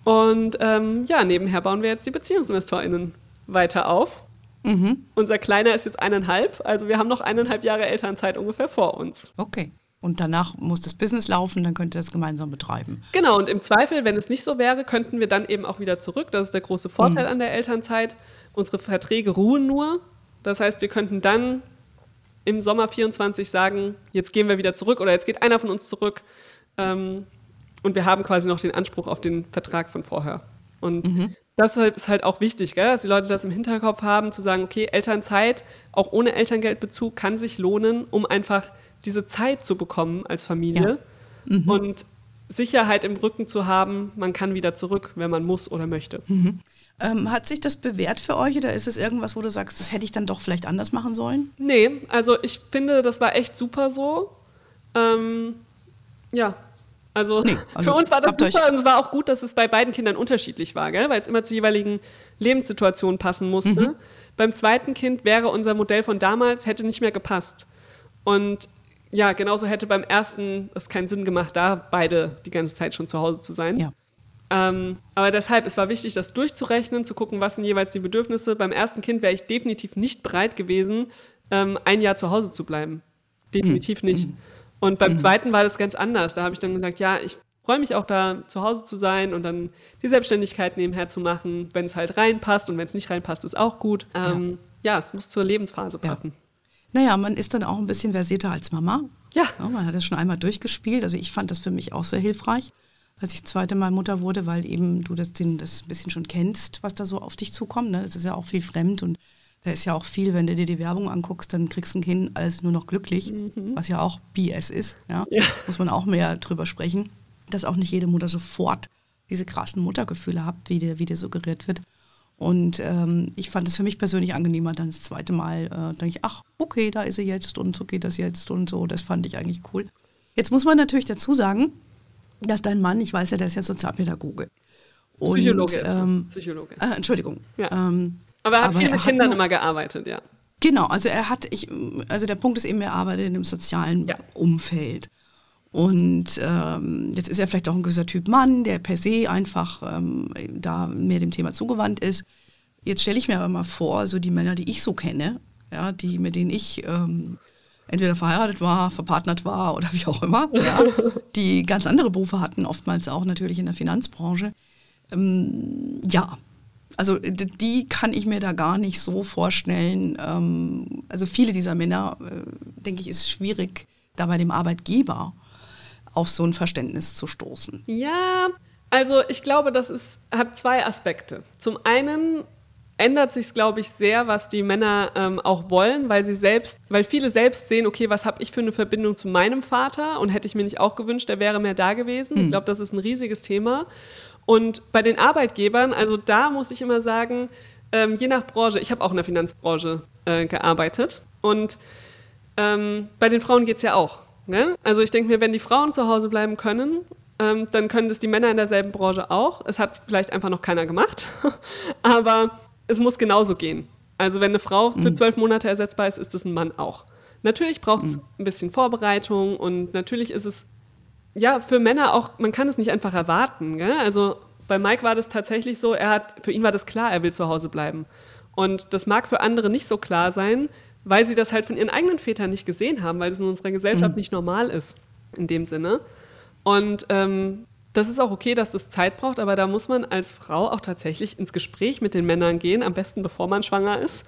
Speaker 2: Und ähm, ja, nebenher bauen wir jetzt die BeziehungsinvestorInnen weiter auf. Mhm. Unser Kleiner ist jetzt eineinhalb, also wir haben noch eineinhalb Jahre Elternzeit ungefähr vor uns.
Speaker 1: Okay. Und danach muss das Business laufen, dann könnt ihr das gemeinsam betreiben.
Speaker 2: Genau, und im Zweifel, wenn es nicht so wäre, könnten wir dann eben auch wieder zurück. Das ist der große Vorteil mhm. an der Elternzeit. Unsere Verträge ruhen nur. Das heißt, wir könnten dann im Sommer 24 sagen, jetzt gehen wir wieder zurück oder jetzt geht einer von uns zurück. Ähm, und wir haben quasi noch den Anspruch auf den Vertrag von vorher. Und mhm. das ist halt auch wichtig, gell? dass die Leute das im Hinterkopf haben, zu sagen, okay, Elternzeit, auch ohne Elterngeldbezug, kann sich lohnen, um einfach diese Zeit zu bekommen als Familie ja. mhm. und Sicherheit im Rücken zu haben, man kann wieder zurück, wenn man muss oder möchte.
Speaker 1: Mhm. Ähm, hat sich das bewährt für euch oder ist es irgendwas, wo du sagst, das hätte ich dann doch vielleicht anders machen sollen?
Speaker 2: Nee, also ich finde, das war echt super so. Ähm, ja, also, nee, also, für uns war das super und es war auch gut, dass es bei beiden Kindern unterschiedlich war, gell? weil es immer zur jeweiligen Lebenssituation passen musste. Mhm. Beim zweiten Kind wäre unser Modell von damals, hätte nicht mehr gepasst. Und ja, genauso hätte beim ersten es keinen Sinn gemacht, da beide die ganze Zeit schon zu Hause zu sein. Ja. Ähm, aber deshalb, es war wichtig, das durchzurechnen, zu gucken, was sind jeweils die Bedürfnisse. Beim ersten Kind wäre ich definitiv nicht bereit gewesen, ähm, ein Jahr zu Hause zu bleiben. Definitiv mhm. nicht. Und beim mhm. zweiten war das ganz anders. Da habe ich dann gesagt, ja, ich freue mich auch da zu Hause zu sein und dann die Selbstständigkeit nebenher zu machen, wenn es halt reinpasst und wenn es nicht reinpasst, ist auch gut. Ähm, ja. ja. es muss zur Lebensphase passen.
Speaker 1: Ja. Naja, man ist dann auch ein bisschen versierter als Mama.
Speaker 2: Ja.
Speaker 1: ja. Man hat das schon einmal durchgespielt. Also ich fand das für mich auch sehr hilfreich, als ich das zweite Mal Mutter wurde, weil eben du das, das ein bisschen schon kennst, was da so auf dich zukommt. Ne? Das ist ja auch viel fremd und da ist ja auch viel, wenn du dir die Werbung anguckst, dann kriegst du ein Kind alles nur noch glücklich, mhm. was ja auch BS ist. Ja? ja? Muss man auch mehr drüber sprechen, dass auch nicht jede Mutter sofort diese krassen Muttergefühle hat, wie dir, wie dir suggeriert wird. Und ähm, ich fand es für mich persönlich angenehmer, dann das zweite Mal äh, denke ich, ach, okay, da ist sie jetzt und so geht das jetzt und so. Das fand ich eigentlich cool. Jetzt muss man natürlich dazu sagen, dass dein Mann, ich weiß ja, der ist ja Sozialpädagoge.
Speaker 2: Und, Psychologe. Ähm, Psychologe.
Speaker 1: Äh, Entschuldigung. Ja. Ähm,
Speaker 2: aber er hat aber viel mit Kindern immer gearbeitet, ja.
Speaker 1: Genau, also er hat, ich, also der Punkt ist eben, er arbeitet in einem sozialen ja. Umfeld. Und ähm, jetzt ist er vielleicht auch ein gewisser Typ Mann, der per se einfach ähm, da mehr dem Thema zugewandt ist. Jetzt stelle ich mir aber mal vor, so die Männer, die ich so kenne, ja, die, mit denen ich ähm, entweder verheiratet war, verpartnert war oder wie auch immer, ja, die ganz andere Berufe hatten, oftmals auch natürlich in der Finanzbranche. Ähm, ja, also die kann ich mir da gar nicht so vorstellen. Ähm, also viele dieser Männer, äh, denke ich, ist schwierig, da bei dem Arbeitgeber auf so ein Verständnis zu stoßen.
Speaker 2: Ja, also ich glaube, das ist, hat zwei Aspekte. Zum einen ändert sich, glaube ich, sehr, was die Männer ähm, auch wollen, weil sie selbst, weil viele selbst sehen, okay, was habe ich für eine Verbindung zu meinem Vater und hätte ich mir nicht auch gewünscht, er wäre mehr da gewesen. Mhm. Ich glaube, das ist ein riesiges Thema. Und bei den Arbeitgebern, also da muss ich immer sagen, ähm, je nach Branche, ich habe auch in der Finanzbranche äh, gearbeitet und ähm, bei den Frauen geht es ja auch. Ne? Also ich denke mir, wenn die Frauen zu Hause bleiben können, ähm, dann können das die Männer in derselben Branche auch. Es hat vielleicht einfach noch keiner gemacht, aber es muss genauso gehen. Also wenn eine Frau für mhm. zwölf Monate ersetzbar ist, ist es ein Mann auch. Natürlich braucht es mhm. ein bisschen Vorbereitung und natürlich ist es ja für Männer auch, man kann es nicht einfach erwarten. Gell? Also bei Mike war das tatsächlich so, er hat, für ihn war das klar, er will zu Hause bleiben. Und das mag für andere nicht so klar sein, weil sie das halt von ihren eigenen Vätern nicht gesehen haben, weil das in unserer Gesellschaft mhm. nicht normal ist, in dem Sinne. Und ähm, das ist auch okay, dass das Zeit braucht, aber da muss man als Frau auch tatsächlich ins Gespräch mit den Männern gehen, am besten bevor man schwanger ist.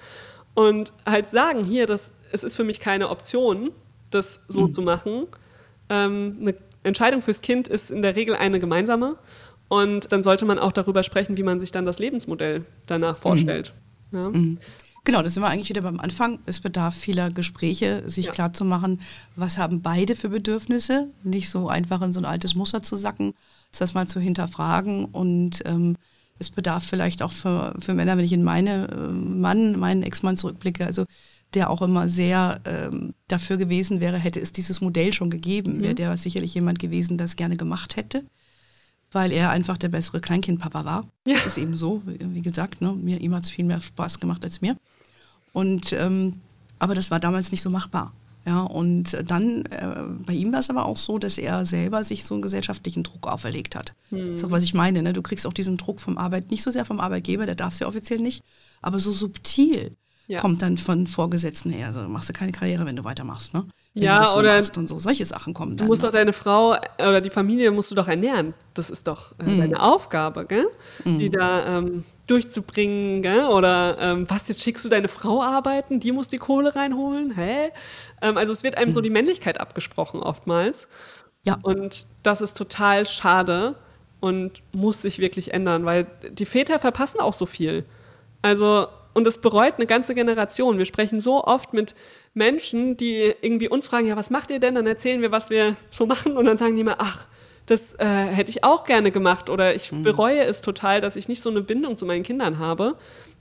Speaker 2: Und halt sagen, hier, das, es ist für mich keine Option, das so mhm. zu machen. Ähm, eine Entscheidung fürs Kind ist in der Regel eine gemeinsame. Und dann sollte man auch darüber sprechen, wie man sich dann das Lebensmodell danach mhm. vorstellt. Mhm. Ja. Mhm.
Speaker 1: Genau, das sind wir eigentlich wieder beim Anfang. Es bedarf vieler Gespräche, sich ja. klar zu machen, was haben beide für Bedürfnisse. Nicht so einfach in so ein altes Muster zu sacken, das mal zu hinterfragen. Und ähm, es bedarf vielleicht auch für, für Männer, wenn ich in meine äh, Mann, meinen Ex-Mann zurückblicke, also der auch immer sehr ähm, dafür gewesen wäre, hätte es dieses Modell schon gegeben, mhm. wäre der sicherlich jemand gewesen, der es gerne gemacht hätte weil er einfach der bessere Kleinkindpapa war. Ja. Das ist eben so, wie gesagt, ne, mir, ihm hat es viel mehr Spaß gemacht als mir. Und, ähm, aber das war damals nicht so machbar. Ja, und dann, äh, bei ihm war es aber auch so, dass er selber sich so einen gesellschaftlichen Druck auferlegt hat. Mhm. Das ist auch, was ich meine. Ne? Du kriegst auch diesen Druck vom Arbeit, nicht so sehr vom Arbeitgeber, der darf es ja offiziell nicht, aber so subtil ja. kommt dann von Vorgesetzten her. Also machst du keine Karriere, wenn du weitermachst. Ne? Wenn
Speaker 2: ja,
Speaker 1: so
Speaker 2: oder
Speaker 1: und so solche Sachen kommen.
Speaker 2: Dann, du musst ne? doch deine Frau oder die Familie musst du doch ernähren. Das ist doch äh, mhm. deine Aufgabe, gell? Mhm. die da ähm, durchzubringen. Gell? Oder ähm, was, jetzt schickst du deine Frau arbeiten, die muss die Kohle reinholen? Hä? Ähm, also es wird einem mhm. so die Männlichkeit abgesprochen oftmals. Ja. Und das ist total schade und muss sich wirklich ändern, weil die Väter verpassen auch so viel. Also und das bereut eine ganze Generation. Wir sprechen so oft mit Menschen, die irgendwie uns fragen, ja, was macht ihr denn? Dann erzählen wir, was wir so machen und dann sagen die immer, ach, das äh, hätte ich auch gerne gemacht oder ich mhm. bereue es total, dass ich nicht so eine Bindung zu meinen Kindern habe.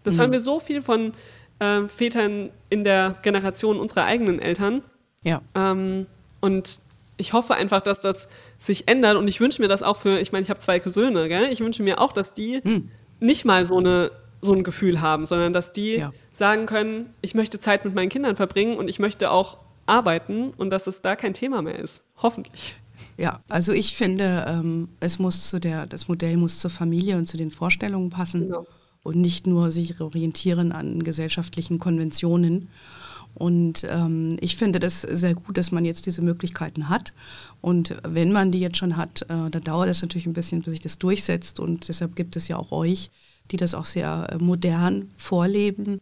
Speaker 2: Das mhm. hören wir so viel von äh, Vätern in der Generation unserer eigenen Eltern. Ja. Ähm, und ich hoffe einfach, dass das sich ändert und ich wünsche mir das auch für, ich meine, ich habe zwei Söhne, gell? ich wünsche mir auch, dass die mhm. nicht mal so eine so ein Gefühl haben, sondern dass die ja. sagen können, ich möchte Zeit mit meinen Kindern verbringen und ich möchte auch arbeiten und dass es da kein Thema mehr ist. Hoffentlich.
Speaker 1: Ja, also ich finde, ähm, es muss zu der, das Modell muss zur Familie und zu den Vorstellungen passen genau. und nicht nur sich orientieren an gesellschaftlichen Konventionen. Und ähm, ich finde das sehr gut, dass man jetzt diese Möglichkeiten hat. Und wenn man die jetzt schon hat, äh, da dauert es natürlich ein bisschen, bis sich das durchsetzt. Und deshalb gibt es ja auch euch, die das auch sehr äh, modern vorleben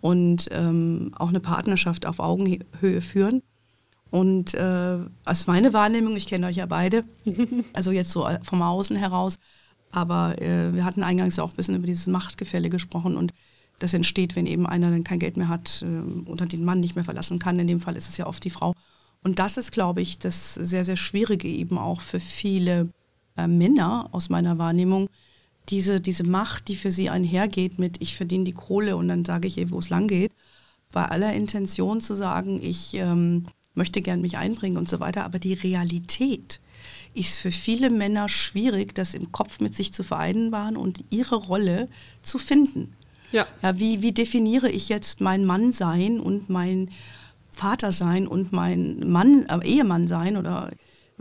Speaker 1: und ähm, auch eine Partnerschaft auf Augenhöhe führen. Und äh, aus meiner Wahrnehmung, ich kenne euch ja beide, also jetzt so äh, vom Außen heraus, aber äh, wir hatten eingangs auch ein bisschen über dieses Machtgefälle gesprochen und das entsteht, wenn eben einer dann kein Geld mehr hat äh, oder den Mann nicht mehr verlassen kann. In dem Fall ist es ja oft die Frau. Und das ist, glaube ich, das sehr, sehr Schwierige eben auch für viele äh, Männer aus meiner Wahrnehmung, diese, diese Macht, die für sie einhergeht mit, ich verdiene die Kohle und dann sage ich ihr, wo es lang geht, bei aller Intention zu sagen, ich ähm, möchte gern mich einbringen und so weiter, aber die Realität ist für viele Männer schwierig, das im Kopf mit sich zu vereinbaren und ihre Rolle zu finden. Ja. ja wie, wie definiere ich jetzt mein Mann sein und mein Vater sein und mein Mann, äh, Ehemann sein oder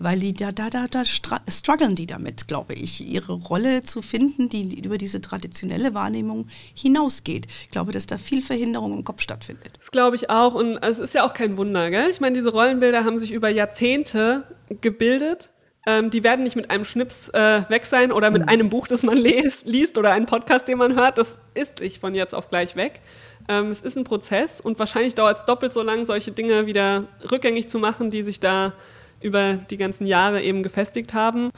Speaker 1: weil die da, da, da, da strugglen die damit, glaube ich, ihre Rolle zu finden, die über diese traditionelle Wahrnehmung hinausgeht. Ich glaube, dass da viel Verhinderung im Kopf stattfindet.
Speaker 2: Das glaube ich auch und es ist ja auch kein Wunder, gell? Ich meine, diese Rollenbilder haben sich über Jahrzehnte gebildet. Ähm, die werden nicht mit einem Schnips äh, weg sein oder mit mhm. einem Buch, das man les, liest oder einem Podcast, den man hört. Das ist nicht von jetzt auf gleich weg. Ähm, es ist ein Prozess und wahrscheinlich dauert es doppelt so lang, solche Dinge wieder rückgängig zu machen, die sich da über die ganzen Jahre eben gefestigt haben.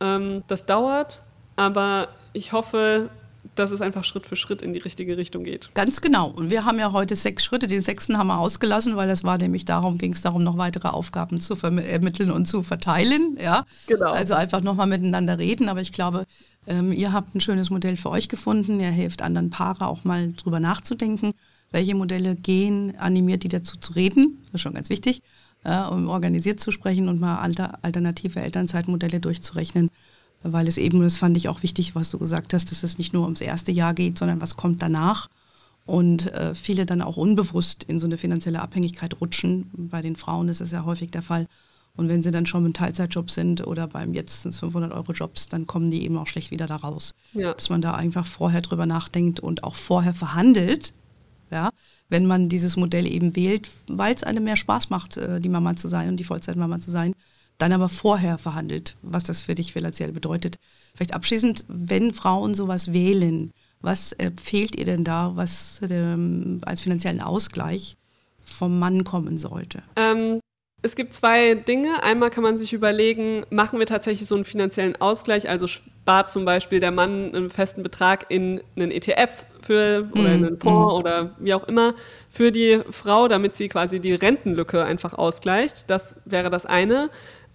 Speaker 2: Ähm, das dauert, aber ich hoffe, dass es einfach Schritt für Schritt in die richtige Richtung geht.
Speaker 1: Ganz genau. Und wir haben ja heute sechs Schritte. Den sechsten haben wir ausgelassen, weil das war nämlich darum, ging es darum, noch weitere Aufgaben zu ermitteln und zu verteilen. Ja? Genau. Also einfach nochmal miteinander reden. Aber ich glaube, ähm, ihr habt ein schönes Modell für euch gefunden. Ihr hilft anderen Paare auch mal drüber nachzudenken, welche Modelle gehen, animiert die dazu zu reden. Das ist schon ganz wichtig. Äh, um organisiert zu sprechen und mal alter, alternative Elternzeitmodelle durchzurechnen weil es eben, das fand ich auch wichtig, was du gesagt hast, dass es nicht nur ums erste Jahr geht, sondern was kommt danach. Und äh, viele dann auch unbewusst in so eine finanzielle Abhängigkeit rutschen. Bei den Frauen ist das ja häufig der Fall. Und wenn sie dann schon im Teilzeitjob sind oder beim jetzt 500 Euro Jobs, dann kommen die eben auch schlecht wieder da raus. Ja. Dass man da einfach vorher drüber nachdenkt und auch vorher verhandelt, ja, wenn man dieses Modell eben wählt, weil es einem mehr Spaß macht, äh, die Mama zu sein und die Vollzeitmama zu sein, dann aber vorher verhandelt, was das für dich finanziell bedeutet. Vielleicht abschließend, wenn Frauen sowas wählen, was fehlt ihr denn da, was ähm, als finanziellen Ausgleich vom Mann kommen sollte?
Speaker 2: Ähm, es gibt zwei Dinge. Einmal kann man sich überlegen, machen wir tatsächlich so einen finanziellen Ausgleich, also spart zum Beispiel der Mann einen festen Betrag in einen ETF für oder in einen mm, Fonds mm. oder wie auch immer für die Frau, damit sie quasi die Rentenlücke einfach ausgleicht. Das wäre das eine.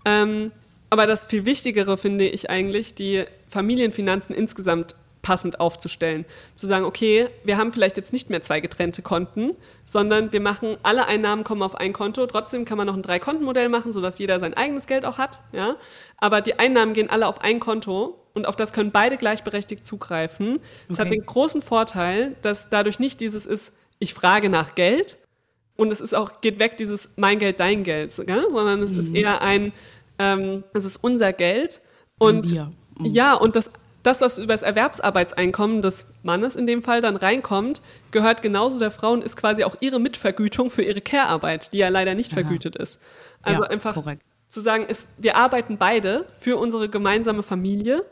Speaker 2: Ähm, aber das viel Wichtigere finde ich eigentlich, die Familienfinanzen insgesamt passend aufzustellen. Zu sagen, okay, wir haben vielleicht jetzt nicht mehr zwei getrennte Konten, sondern wir machen, alle Einnahmen kommen auf ein Konto. Trotzdem kann man noch ein Drei-Konten-Modell machen, sodass jeder sein eigenes Geld auch hat. Ja? Aber die Einnahmen gehen alle auf ein Konto und auf das können beide gleichberechtigt zugreifen. Das okay. hat den großen Vorteil, dass dadurch nicht dieses ist, ich frage nach Geld und es ist auch, geht weg dieses mein Geld, dein Geld, gell? sondern es mhm. ist eher ein, ähm, es ist unser Geld. Und ja, und das, das, was über das Erwerbsarbeitseinkommen des Mannes in dem Fall dann reinkommt, gehört genauso der Frau und ist quasi auch ihre Mitvergütung für ihre Care-Arbeit, die ja leider nicht Aha. vergütet ist. Also ja, einfach korrekt. zu sagen, ist, wir arbeiten beide für unsere gemeinsame Familie.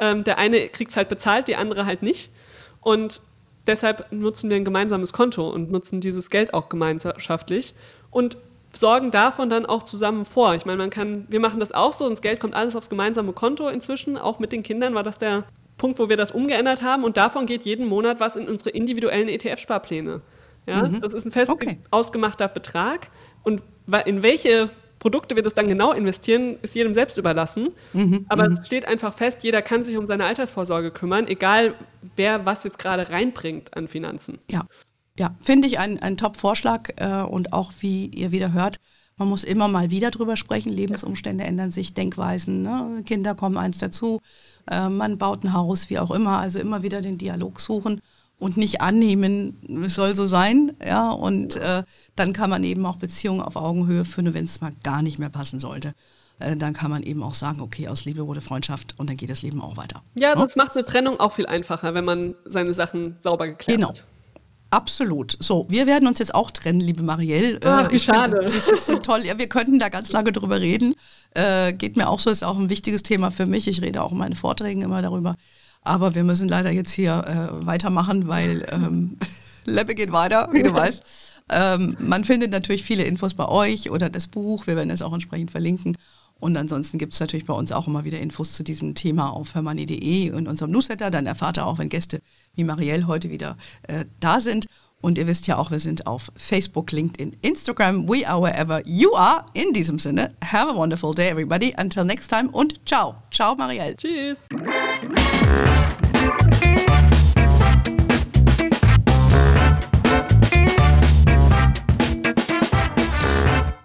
Speaker 2: Ähm, der eine kriegt es halt bezahlt, die andere halt nicht. Und deshalb nutzen wir ein gemeinsames Konto und nutzen dieses Geld auch gemeinschaftlich. Und sorgen davon dann auch zusammen vor. Ich meine, man kann, wir machen das auch so und das Geld kommt alles aufs gemeinsame Konto inzwischen. Auch mit den Kindern war das der Punkt, wo wir das umgeändert haben und davon geht jeden Monat was in unsere individuellen ETF-Sparpläne. Ja, mhm. Das ist ein fest okay. ausgemachter Betrag und in welche Produkte wir das dann genau investieren, ist jedem selbst überlassen. Mhm, Aber mhm. es steht einfach fest, jeder kann sich um seine Altersvorsorge kümmern, egal wer was jetzt gerade reinbringt an Finanzen.
Speaker 1: Ja, ja, finde ich ein, ein Top-Vorschlag äh, und auch wie ihr wieder hört, man muss immer mal wieder drüber sprechen. Lebensumstände ändern sich, Denkweisen, ne? Kinder kommen eins dazu, äh, man baut ein Haus, wie auch immer. Also immer wieder den Dialog suchen und nicht annehmen, es soll so sein. Ja, und äh, dann kann man eben auch Beziehungen auf Augenhöhe führen, wenn es mal gar nicht mehr passen sollte. Äh, dann kann man eben auch sagen, okay, aus Liebe wurde Freundschaft und dann geht das Leben auch weiter.
Speaker 2: Ja, das ja? macht eine Trennung auch viel einfacher, wenn man seine Sachen sauber geklärt genau. hat.
Speaker 1: Absolut. So, wir werden uns jetzt auch trennen, liebe Marielle.
Speaker 2: Ach, wie schade.
Speaker 1: Find, das ist so toll. Ja, wir könnten da ganz lange drüber reden. Äh, geht mir auch so, ist auch ein wichtiges Thema für mich. Ich rede auch in meinen Vorträgen immer darüber. Aber wir müssen leider jetzt hier äh, weitermachen, weil ähm, Leppe geht weiter, wie du weißt. Ähm, man findet natürlich viele Infos bei euch oder das Buch. Wir werden es auch entsprechend verlinken. Und ansonsten gibt es natürlich bei uns auch immer wieder Infos zu diesem Thema auf hermanni.de und unserem Newsletter. Dann erfahrt ihr auch, wenn Gäste wie Marielle heute wieder äh, da sind. Und ihr wisst ja auch, wir sind auf Facebook, LinkedIn, Instagram. We are wherever you are. In diesem Sinne, have a wonderful day, everybody. Until next time und ciao. Ciao, Marielle.
Speaker 2: Tschüss.